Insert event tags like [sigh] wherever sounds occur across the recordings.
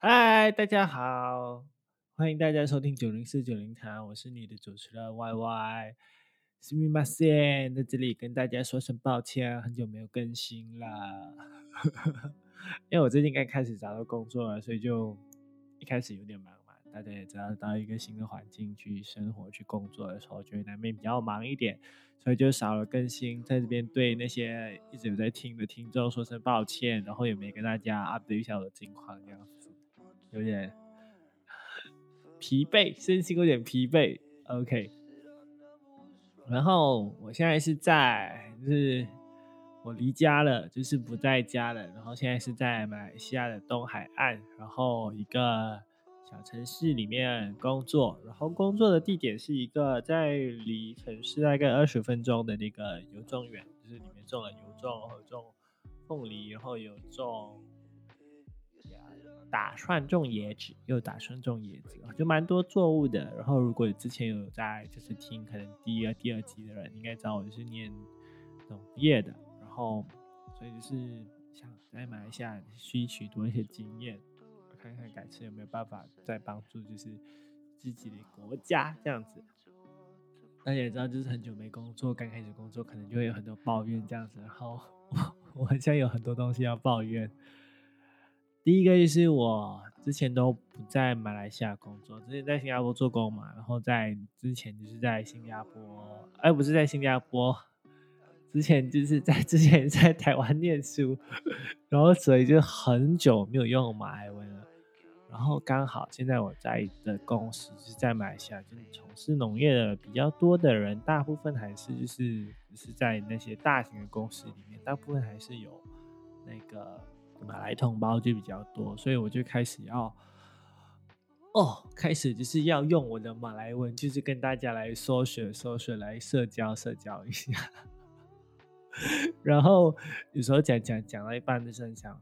嗨，大家好，欢迎大家收听九零四九零谈，我是你的主持人 Y Y。すみません，在这里跟大家说声抱歉，很久没有更新了。[laughs] 因为我最近刚开始找到工作了，所以就一开始有点忙嘛。 大家也知道，到一个新的环境去生活、去工作的时候，就会难免比较忙一点，所以就少了更新。在这边对那些一直有在听的听众说声抱歉，然后也没跟大家 update 一下我的近况，这样子。有点疲惫，身心有点疲惫。OK，然后我现在是在，就是我离家了，就是不在家了。然后现在是在马来西亚的东海岸，然后一个城市里面工作。然后工作的地点是一个在离城市大概二十分钟的那个油种园，就是里面种了油种，然后种凤梨，然后有种。打算种椰子，又打算种椰子，就蛮多作物的。然后，如果之前有在就是听可能第一、第二集的人，应该知道我是念农业的。然后，所以就是想在马来西亚吸取多一些经验，看看改次有没有办法再帮助就是自己的国家这样子。大家也知道，就是很久没工作，刚开始工作可能就会有很多抱怨这样子。然后，我 [laughs] 我好像有很多东西要抱怨。第一个就是我之前都不在马来西亚工作，之前在新加坡做工嘛，然后在之前就是在新加坡，哎，不是在新加坡，之前就是在 [laughs] 之前在台湾念书，然后所以就很久没有用马来文。然后刚好现在我在的公司是在马来西亚，就是从事农业的比较多的人，大部分还是就是是在那些大型的公司里面，大部分还是有那个。马来同胞就比较多，所以我就开始要哦，开始就是要用我的马来文，就是跟大家来说学说学，来社交社交一下。[laughs] 然后有时候讲讲讲到一半，就是很想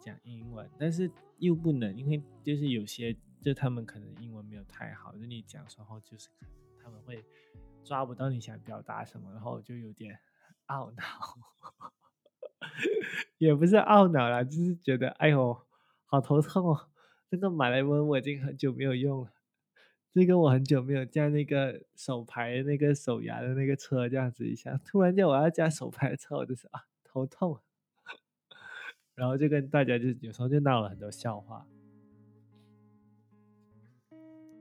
讲英文，但是又不能，因为就是有些就他们可能英文没有太好，就你讲时候就是他们会抓不到你想表达什么，然后就有点懊恼。[laughs] 也不是懊恼啦，就是觉得哎呦，好头痛哦！那个马来文我已经很久没有用了，这个我很久没有加那个手排那个手牙的那个车这样子一下，突然间我要加手排车，我就是啊头痛，然后就跟大家就有时候就闹了很多笑话。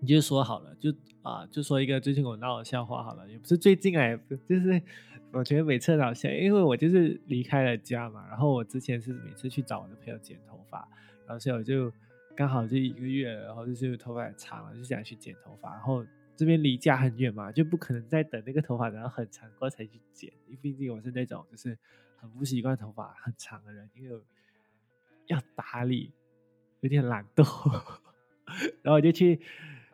你就说好了，就啊，就说一个最近我闹的笑话好了，也不是最近哎，就是我觉得每次闹笑，因为我就是离开了家嘛，然后我之前是每次去找我的朋友剪头发，然后所以我就刚好就一个月，然后就是头发也长了，就想去剪头发，然后这边离家很远嘛，就不可能再等那个头发然后很长过才去剪，因为毕竟我是那种就是很不习惯头发很长的人，因为要打理，有点懒惰，[laughs] 然后我就去。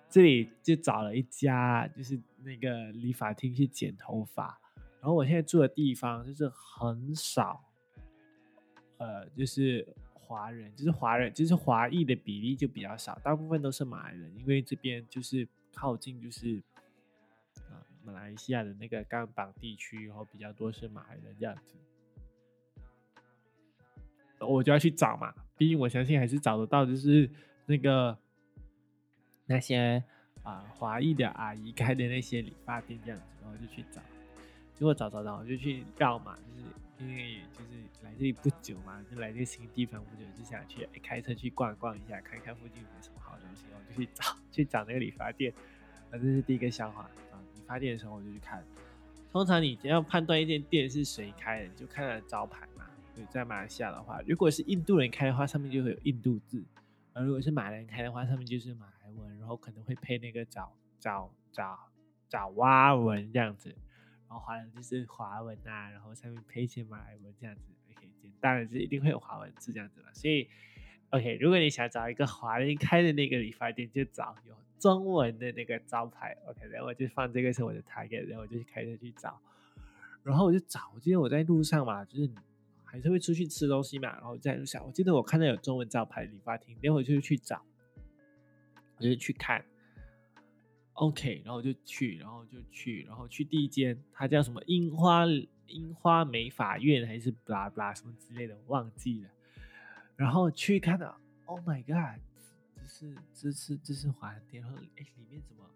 这里就找了一家，就是那个理发厅去剪头发。然后我现在住的地方就是很少，呃，就是华人，就是华人，就是华裔的比例就比较少，大部分都是马来人。因为这边就是靠近，就是，马来西亚的那个甘榜地区，然后比较多是马来人这样子。我就要去找嘛，毕竟我相信还是找得到，就是那个。那些啊华裔的阿姨开的那些理发店这样子，然后就去找，结果找找找，我就去绕嘛，就是因为就是来这里不久嘛，就来这个新地方不久，就想去开车去逛逛一下，看看附近有没有什么好东西，我就去找 [laughs] 去找那个理发店。啊，这是第一个笑话啊！理发店的时候我就去看，通常你只要判断一间店是谁开的，你就看它的招牌。对，在马来西亚的话，如果是印度人开的话，上面就会有印度字；而如果是马来人开的话，上面就是马来。文，然后可能会配那个爪爪爪爪哇文这样子，然后华人就是华文啊，然后上面配一些马来文这样子，OK，简单的就一定会有华文字这样子了。所以，OK，如果你想找一个华人开的那个理发店，就找有中文的那个招牌，OK，然后我就放这个是我的 target，然后我就开车去找，然后我就找，我记得我在路上嘛，就是还是会出去吃东西嘛，然后在路上，我记得我看到有中文招牌理发厅，然后我就去找。我就去看，OK，然后就去，然后就去，然后去第一间，它叫什么樱花樱花美法院还是 blah blah 什么之类的，忘记了。然后去看到，Oh my God，这是这是这是华店，然后哎里面怎么？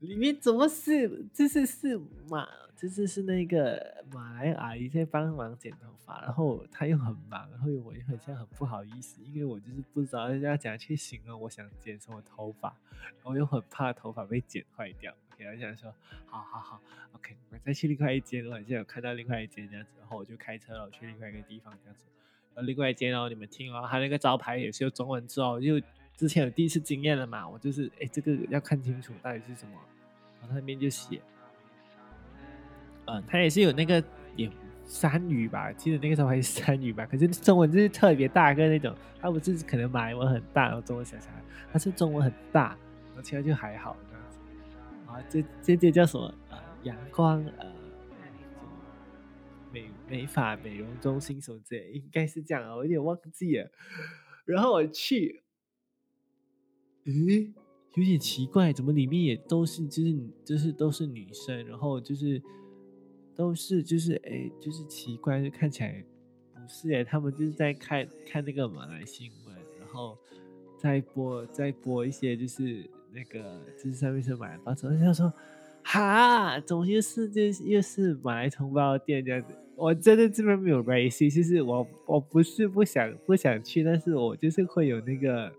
里面怎么是？这是是马，这是是那个马来阿姨在帮忙剪头发，然后她又很忙，然后我又很像很不好意思，因为我就是不知道要怎样去形容我想剪什么头发，然后又很怕头发被剪坏掉。OK，我想说，好好好，OK，我再去另外一间，我好像有看到另外一间这样子，然后我就开车了，去另外一个地方这样子。呃，另外一间哦，你们听哦，它那个招牌也是有中文字哦，就。之前有第一次经验了嘛，我就是哎，这个要看清楚到底是什么，然后那边就写，嗯，他也是有那个也山语吧，记得那个时候还是山语吧，可是中文就是特别大个那种，他不是可能马来文很大，然后中文小小，它是中文很大，然后其他就还好这样子。啊，这这这叫什么？呃，阳光呃美美发美容中心什么之类，应该是这样啊，我有点忘记了。[laughs] 然后我去。诶，有点奇怪，怎么里面也都是，就是就是都是女生，然后就是都是就是诶，就是奇怪，就看起来不是诶，他们就是在看看那个马来新闻，然后再播再播一些就是那个就是上面是马来包装，就说哈，怎么又是这又是马来同胞店这样子？我真的这边没有关系，就是我我不是不想不想去，但是我就是会有那个。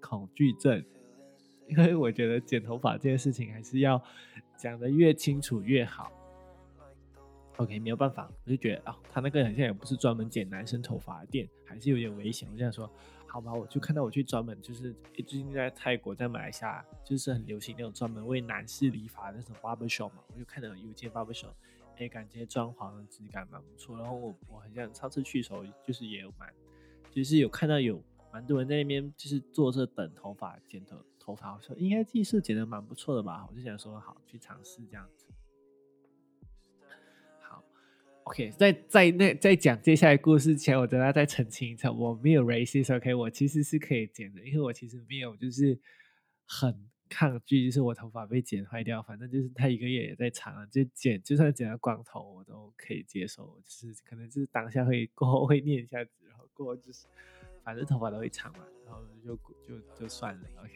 恐惧症，[laughs] 因为我觉得剪头发这件事情还是要讲的越清楚越好。OK，没有办法，我就觉得啊，他那个好像也不是专门剪男生头发的店，还是有点危险。我这样说，好吧，我就看到我去专门就是最近在泰国在马来西亚就是很流行那种专门为男士理发的那种 barber shop 嘛，我就看到有间 barber shop，哎，感觉装潢的质感蛮不错。然后我我好像上次去的时候就是也有蛮，就是有看到有。蛮多人在那边就是坐着等头发剪头头发，我说应该技术剪的蛮不错的吧，我就想说好去尝试这样子。好，OK，在在那在讲接下来故事前，我等下再澄清一下，我没有 racist，OK，我其实是可以剪的，因为我其实没有就是很抗拒，就是我头发被剪坏掉，反正就是他一个月也在长，就剪就算剪了光头我都可以接受，就是可能就是当下会过后会念一下子，然后过后就是。反正头发都会长嘛，然后就就就算了，OK。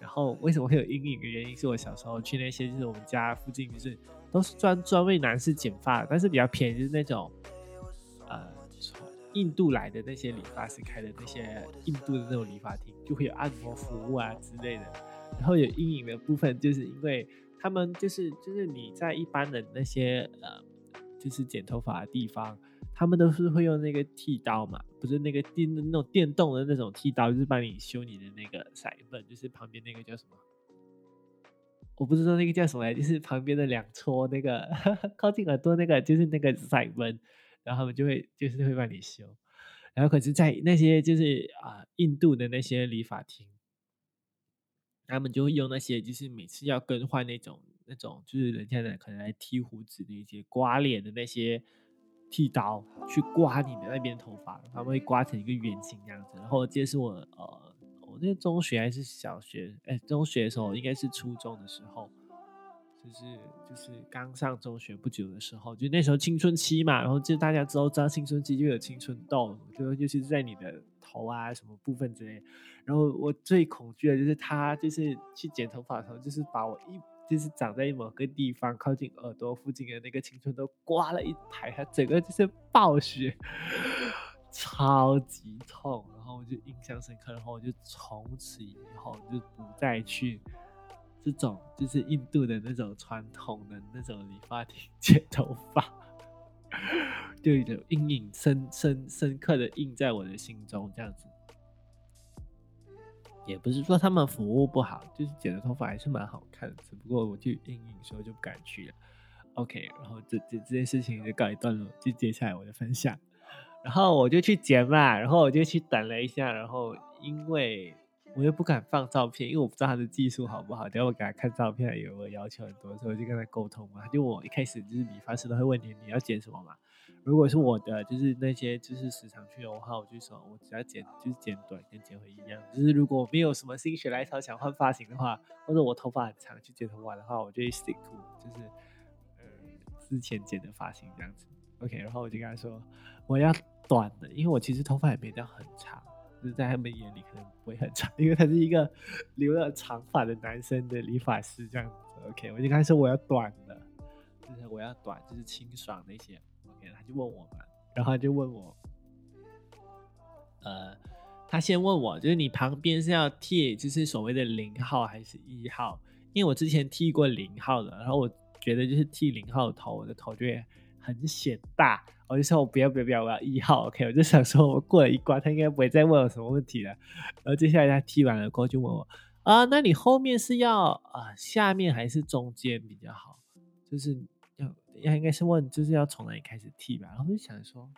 然后为什么会有阴影的原因，是我小时候去那些就是我们家附近就是都是专专为男士剪发，但是比较便宜，就是那种呃从印度来的那些理发师开的那些印度的那种理发厅，就会有按摩服务啊之类的。然后有阴影的部分，就是因为他们就是就是你在一般的那些呃就是剪头发的地方。他们都是会用那个剃刀嘛，不是那个电那种电动的那种剃刀，就是帮你修你的那个腮缝，就是旁边那个叫什么？我不知道那个叫什么，就是旁边的两撮那个靠近耳朵那个，就是那个腮纹，然后他们就会就是会帮你修。然后可是，在那些就是啊印度的那些理发厅，他们就会用那些就是每次要更换那种那种就是人家的可能来剃胡子的一些刮脸的那些。剃刀去刮你的那边头发，他们会刮成一个圆形这样子。然后这是我呃，我那中学还是小学？哎，中学的时候应该是初中的时候，就是就是刚上中学不久的时候，就那时候青春期嘛。然后就大家都知道青春期就有青春痘，就尤其是在你的头啊什么部分之类。然后我最恐惧的就是他就是去剪头发的时候，就是把我一。就是长在某个地方靠近耳朵附近的那个青春都刮了一排，它整个就是暴血，超级痛。然后我就印象深刻，然后我就从此以后就不再去这种就是印度的那种传统的那种理发厅剪头发，就有阴影深深深刻的印在我的心中，这样子。也不是说他们服务不好，就是剪的头发还是蛮好看的，只不过我去阴影时候就不敢去了。OK，然后这这这件事情就告一段落，就接下来我的分享。然后我就去剪嘛，然后我就去等了一下，然后因为我又不敢放照片，因为我不知道他的技术好不好，等下我给他看照片，有我要求很多，所以我就跟他沟通嘛。就我一开始就是理发师都会问你你要剪什么嘛，如果是我的，就是那些就是时常去的话，我就说我只要剪就是剪短跟剪回一样。就是如果没有什么心血来潮想换发型的话，或者我头发很长去剪头发的话，我就会 stick to 就是呃之前剪的发型这样子。OK，然后我就跟他说我要短的，因为我其实头发也没到很长，就是在他们眼里可能不会很长，[laughs] 因为他是一个留了长发的男生的理发师这样子。OK，我就跟他说我要短的，就是我要短，就是清爽那些。他就问我嘛，然后他就问我，呃，他先问我，就是你旁边是要剃，就是所谓的零号还是一号？因为我之前剃过零号的，然后我觉得就是剃零号头，我的头就会很显大，我就说我不要不要不要，我要一号。OK，我就想说我过了一关，他应该不会再问我什么问题了。然后接下来他剃完了过后就问我，啊，那你后面是要啊下面还是中间比较好？就是。要应该是问，就是要从哪里开始剃吧？然后就想说，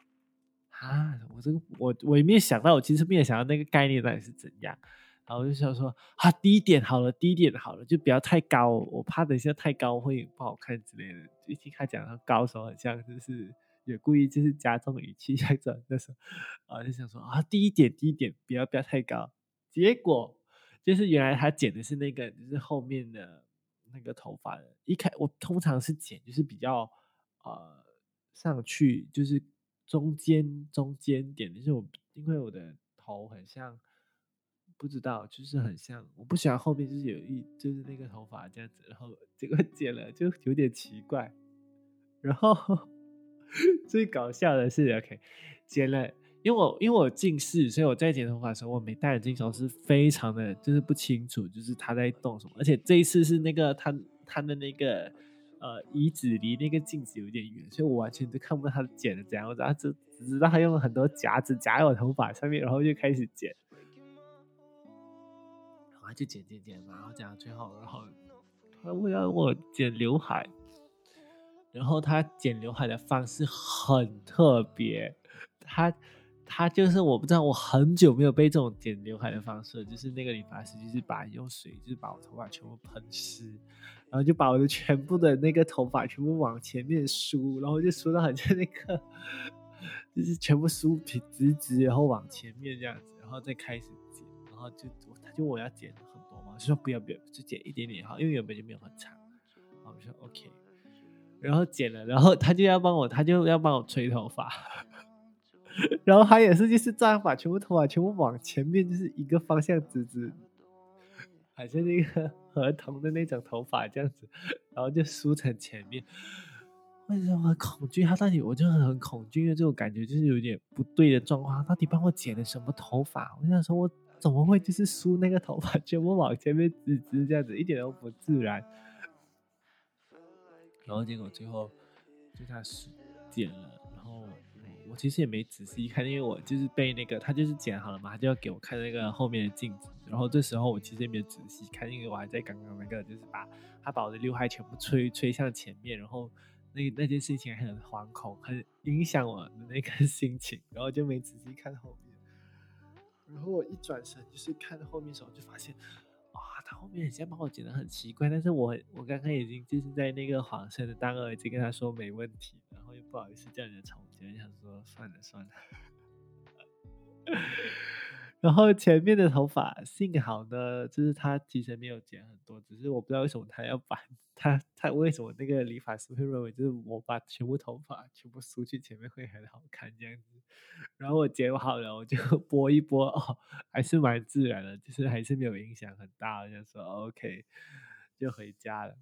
啊，我这个我我也没有想到，我其实没有想到那个概念到底是怎样。然后我就想说，啊，低一点好了，低一点好了，就不要太高，我怕等一下太高会不好看之类的。一听他讲他高时候，很像就是也故意就是加重语气这样子。那时候啊，就想说啊，低一点，低一点，不要不要太高。结果就是原来他剪的是那个，就是后面的。那个头发，一开我通常是剪，就是比较呃上去，就是中间中间点，就是我因为我的头很像，不知道，就是很像，我不喜欢后面就是有一就是那个头发这样子，然后结果剪了就有点奇怪，然后 [laughs] 最搞笑的是，OK，剪了。因为我因为我近视，所以我在剪头发的时候，我没戴眼镜时候是非常的就是不清楚，就是他在动什么。而且这一次是那个他他的那个呃椅子离那个镜子有点远，所以我完全都看不到他剪的怎样。我只只只知道他用了很多夹子夹在我头发上面，然后就开始剪，然后就剪剪剪嘛，然后剪到最后，然后他为了我剪刘海，然后他剪刘海的方式很特别，他。他就是我不知道，我很久没有被这种剪刘海的方式，就是那个理发师，就是把用水，就是把我头发全部喷湿，然后就把我的全部的那个头发全部往前面梳，然后就梳到很像那个，就是全部梳平直直，然后往前面这样子，然后再开始剪，然后就他就我要剪很多嘛，就说不要不要，就剪一点点好，因为原本就没有很长，然后我说 OK，然后剪了，然后他就要帮我，他就要帮我吹头发。[laughs] 然后他也是，就是这样把全部头发全部往前面，就是一个方向直直，好像那个 [laughs] 合同的那种头发这样子，然后就梳成前面。为什么很恐惧？他到底我就很恐惧，因为这种感觉就是有点不对的状况。到底帮我剪的什么头发？我想说，我怎么会就是梳那个头发全部往前面直直这样子，一点都不自然。然后结果最后就他剪了。然后我其实也没仔细看，因为我就是被那个他就是剪好了嘛，他就要给我看那个后面的镜子。然后这时候我其实也没仔细看，因为我还在刚刚那个，就是把他把我的刘海全部吹吹向前面，然后那那件事情很惶恐，很影响我的那个 [laughs] 心情，然后就没仔细看后面。然后我一转身就是看后面的时候，就发现。哇他后面很像把我剪得很奇怪，但是我我刚刚已经就是在那个黄色的当耳机跟他说没问题，不好意思叫人家重剪，想说算了算了。[laughs] 然后前面的头发幸好呢，就是他其实没有剪很多，只是我不知道为什么他要把他他为什么那个理发师会认为就是我把全部头发全部梳去前面会很好看这样子。然后我剪好了，我就 [laughs] 拨一拨哦，还是蛮自然的，就是还是没有影响很大，就说 OK 就回家了。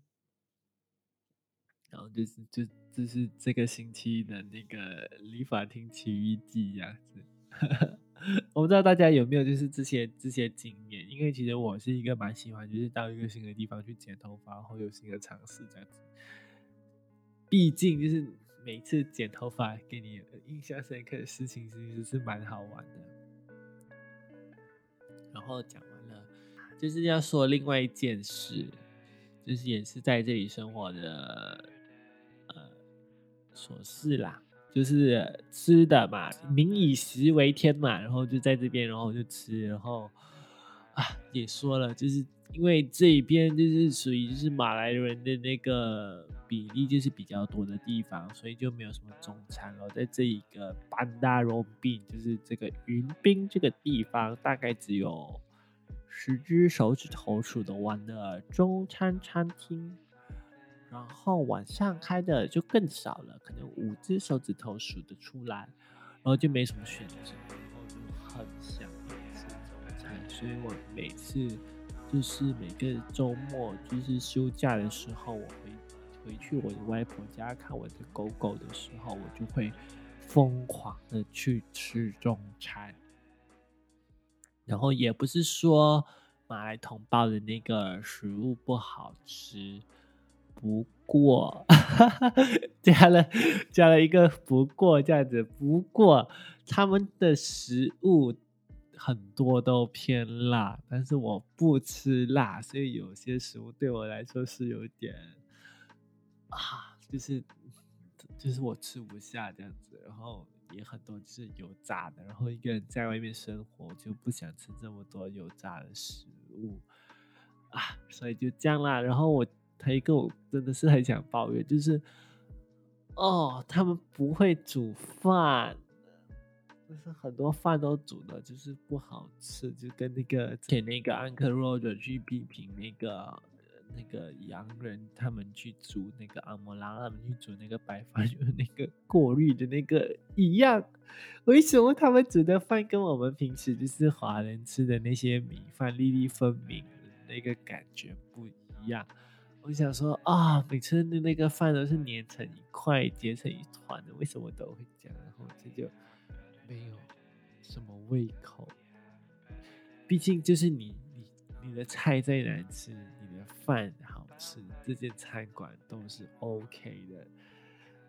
然后就是就就是这个星期的那个理发厅奇遇记这样子。[laughs] 我不知道大家有没有就是这些这些经验，因为其实我是一个蛮喜欢，就是到一个新的地方去剪头发，或有新的尝试这样子。毕竟就是每次剪头发给你印象深刻的事情，其实是蛮好玩的。然后讲完了，就是要说另外一件事，就是也是在这里生活的琐事啦。就是吃的嘛，民以食为天嘛，然后就在这边，然后就吃，然后啊，也说了，就是因为这一边就是属于就是马来人的那个比例就是比较多的地方，所以就没有什么中餐了。在这一个班达荣宾，就是这个云滨这个地方，大概只有十只手指头数得完的中餐餐厅。然后晚上开的就更少了，可能五只手指头数得出来，然后就没什么选择，然后就很想吃中餐，所以我每次就是每个周末就是休假的时候，我回回去我的外婆家看我的狗狗的时候，我就会疯狂的去吃中餐，然后也不是说马来同胞的那个食物不好吃。不过，[laughs] 加了加了一个不过这样子。不过他们的食物很多都偏辣，但是我不吃辣，所以有些食物对我来说是有点啊，就是就是我吃不下这样子。然后也很多是油炸的，然后一个人在外面生活就不想吃这么多油炸的食物啊，所以就这样啦。然后我。他一个我真的是很想抱怨，就是哦，他们不会煮饭，就是很多饭都煮的，就是不好吃，就跟那个给那个 Uncle Roger 去批评那个那个洋人，他们去煮那个阿摩拉，他们去煮那个白饭，[laughs] 就是那个过滤的那个一样。为什么他们煮的饭跟我们平时就是华人吃的那些米饭粒粒分明那个感觉不一样？我想说啊，每次的那个饭都是粘成一块、结成一团的，为什么都会这样？然后这就没有什么胃口。毕竟就是你、你、你的菜再难吃，你的饭好吃，这间餐馆都是 OK 的。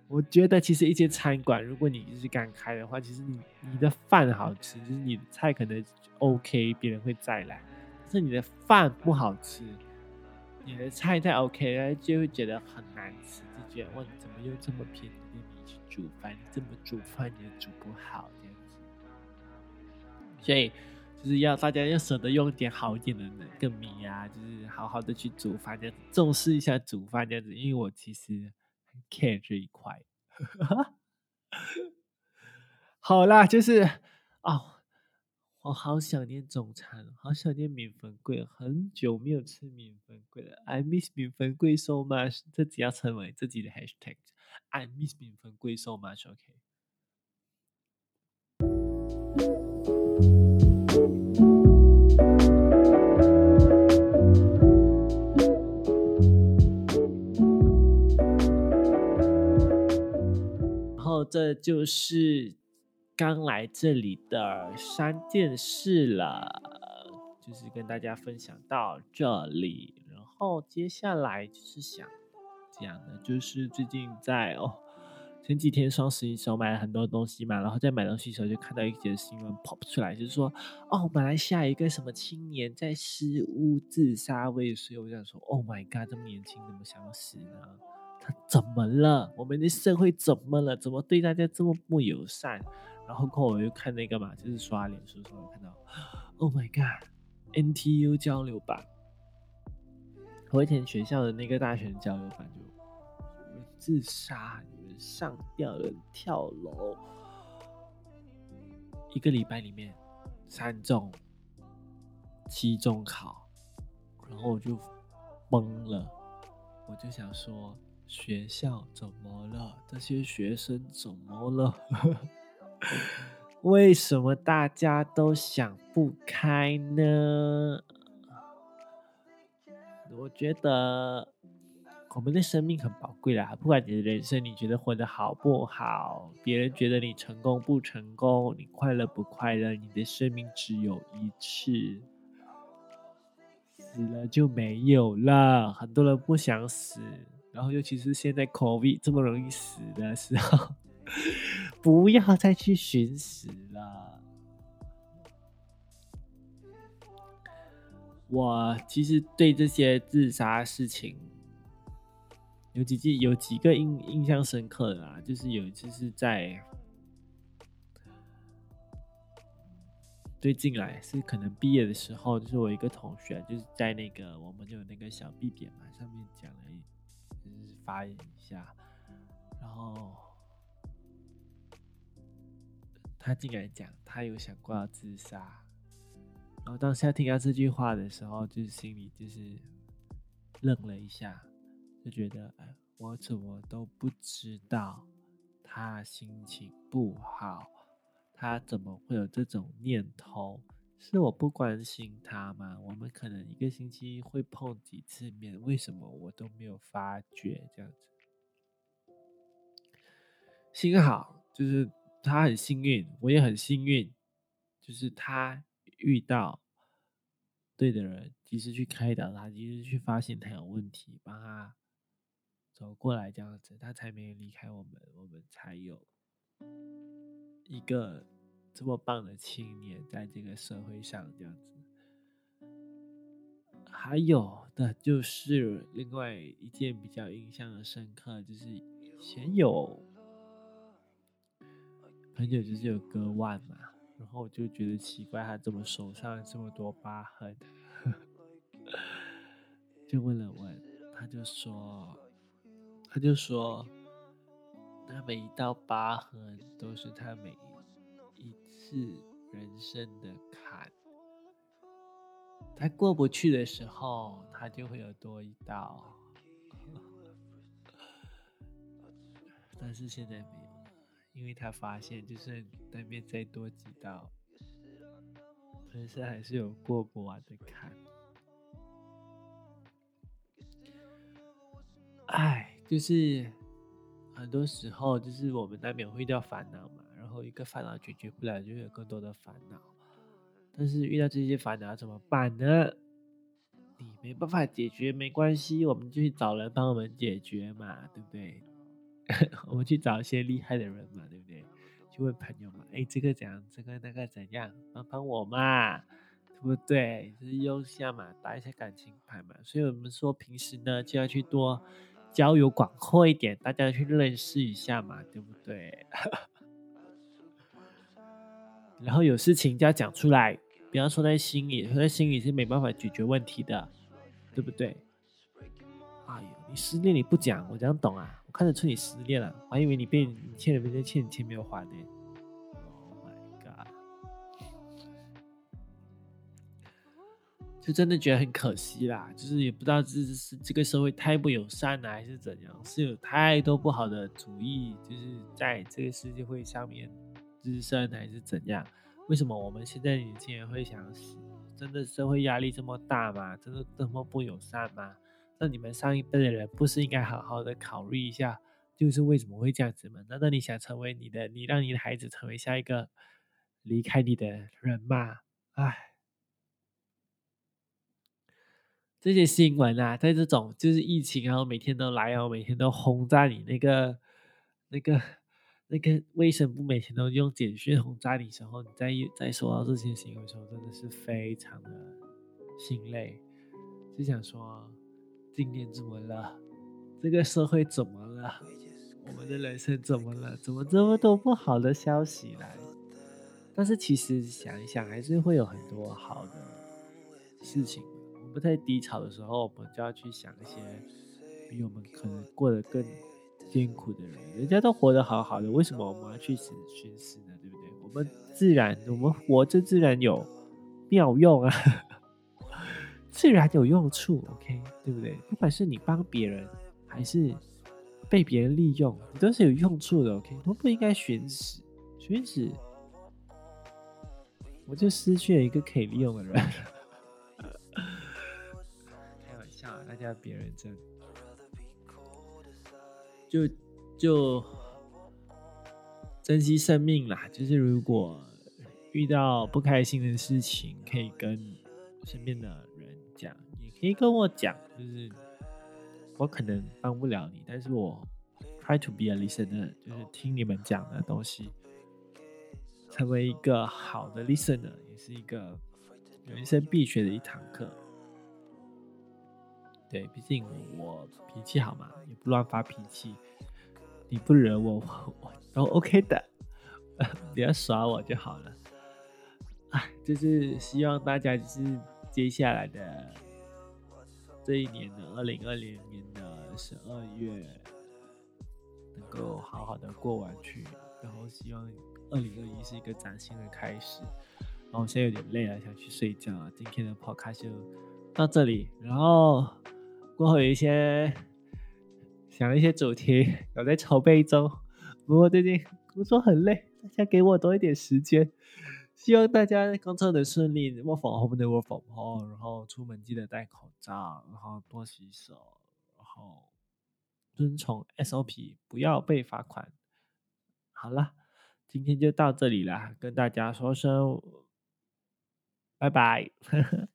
我觉得其实一间餐馆，如果你是刚开的话，其实你你的饭好吃，就是你的菜可能 OK，别人会再来。但是你的饭不好吃。你的菜太 OK 了，就会觉得很难吃，就觉得哇，怎么又这么便宜的米去煮饭？你怎么煮饭也煮不好这样子。所以就是要大家要舍得用一点好一点的那个米啊，就是好好的去煮饭，这样子重视一下煮饭这样子。因为我其实很 care 这一块。[laughs] 好啦，就是哦。我好想念中餐，好想念米粉贵，很久没有吃米粉贵了。I miss 米粉贵 so much，这只要成为自己的 hashtag。I miss 米粉贵 so much，OK。然后这就是。刚来这里的三件事了，就是跟大家分享到这里。然后接下来就是想讲的，就是最近在哦前几天双十一时候买了很多东西嘛，然后在买东西的时候就看到一节新闻 pop 出来，就是说哦马来西亚一个什么青年在失屋自杀未遂。我想说，Oh my god，这么年轻怎么想死呢？他怎么了？我们的社会怎么了？怎么对大家这么不友善？然后过后我又看那个嘛，就是刷脸书的时候看到，Oh my God，NTU 交流版，和田学校的那个大学交流版就有人自杀，你们上吊，跳楼，一个礼拜里面三中，期中考，然后我就懵了，我就想说学校怎么了？这些学生怎么了？[laughs] [laughs] 为什么大家都想不开呢？我觉得我们的生命很宝贵啦，不管你的人生你觉得活得好不好，别人觉得你成功不成功，你快乐不快乐，你的生命只有一次，死了就没有了。很多人不想死，然后尤其是现在 COVID 这么容易死的时候。[laughs] 不要再去寻死了。我其实对这些自杀事情有几记、有几个印印象深刻的啊，就是有一次是在最近来是可能毕业的时候，就是我一个同学，就是在那个我们有那个小 B 点嘛，上面讲了，就是发言一下，然后他竟然讲他有想过要自杀，然后当下听到这句话的时候，就是心里就是愣了一下，就觉得哎，我怎么都不知道他心情不好。他怎么会有这种念头？是我不关心他吗？我们可能一个星期会碰几次面，为什么我都没有发觉？这样子，幸好就是他很幸运，我也很幸运，就是他遇到对的人，及时去开导他，及时去发现他有问题，帮他走过来，这样子，他才没有离开我们，我们才有。一个这么棒的青年，在这个社会上这样子，还有的就是另外一件比较印象深刻，就是以前有朋友就是有割腕嘛，然后我就觉得奇怪，他怎么手上这么多疤痕？[laughs] 就问了问，他就说，他就说。那每一道疤痕都是他每一次人生的坎，他过不去的时候，他就会有多一道。[laughs] 但是现在没有，因为他发现，就算对面再多几道，人生还是有过不完的坎。哎，就是。很多时候就是我们难免会遇到烦恼嘛，然后一个烦恼解决不了，就会有更多的烦恼。但是遇到这些烦恼怎么办呢？你没办法解决没关系，我们就去找人帮我们解决嘛，对不对？我们去找一些厉害的人嘛，对不对？去问朋友嘛，哎，这个怎样？这个那个怎样？帮帮我嘛，对不对？就是用一下嘛，打一下感情牌嘛。所以我们说平时呢就要去多。交友广阔一点，大家去认识一下嘛，对不对？[laughs] 然后有事情就要讲出来，不要说在心里，说在心里是没办法解决问题的，对不对？哎呦，你失恋你不讲，我怎样懂啊？看得出你失恋了，我还以为你被你欠了别人欠钱没有还呢。就真的觉得很可惜啦，就是也不知道这是这个社会太不友善了，还是怎样，是有太多不好的主意，就是在这个世界会上面滋生，还是怎样？为什么我们现在年轻人会想死？真的社会压力这么大吗？真的这么不友善吗？那你们上一辈的人不是应该好好的考虑一下，就是为什么会这样子吗？难道你想成为你的，你让你的孩子成为下一个离开你的人吗？唉。这些新闻啊，在这种就是疫情，然后每天都来，然后每天都轰炸你那个、那个、那个卫生部，每天都用简讯轰炸你时候，你再再收到这些新闻的时候，真的是非常的心累，就想说，今年怎么了？这个社会怎么了？我们的人生怎么了？怎么这么多不好的消息来？但是其实想一想，还是会有很多好的事情。不太低潮的时候，我们就要去想一些比我们可能过得更艰苦的人，人家都活得好好的，为什么我们要去死寻死呢？对不对？我们自然，我们活着自然有妙用啊，自然有用处，OK，对不对？不管是你帮别人，还是被别人利用，你都是有用处的，OK，都不应该寻死，寻死，我就失去了一个可以利用的人。[laughs] 开玩笑大家别认真就就珍惜生命啦。就是如果遇到不开心的事情，可以跟身边的可以跟我讲。就是我可能帮不了你，但是我 try to be a listener，就是听你们讲的东西，成为一个好的 listener，也是一个人生必学的一堂课。对，毕竟我脾气好嘛，也不乱发脾气。你不惹我，我都 OK 的，[laughs] 不要耍我就好了。哎，就是希望大家就是接下来的这一年的二零二零年的十二月，能够好好的过完去，然后希望二零二一是一个崭新的开始。然后现在有点累了，想去睡觉。今天的 podcast 就到这里，然后过后有一些想了一些主题，有在筹备中。不过最近工作很累，大家给我多一点时间。希望大家工作的顺利，work from home 的 work from home，然后出门记得戴口罩，然后多洗手，然后遵从 SOP，不要被罚款。好了，今天就到这里了，跟大家说声拜拜。呵 [laughs] 呵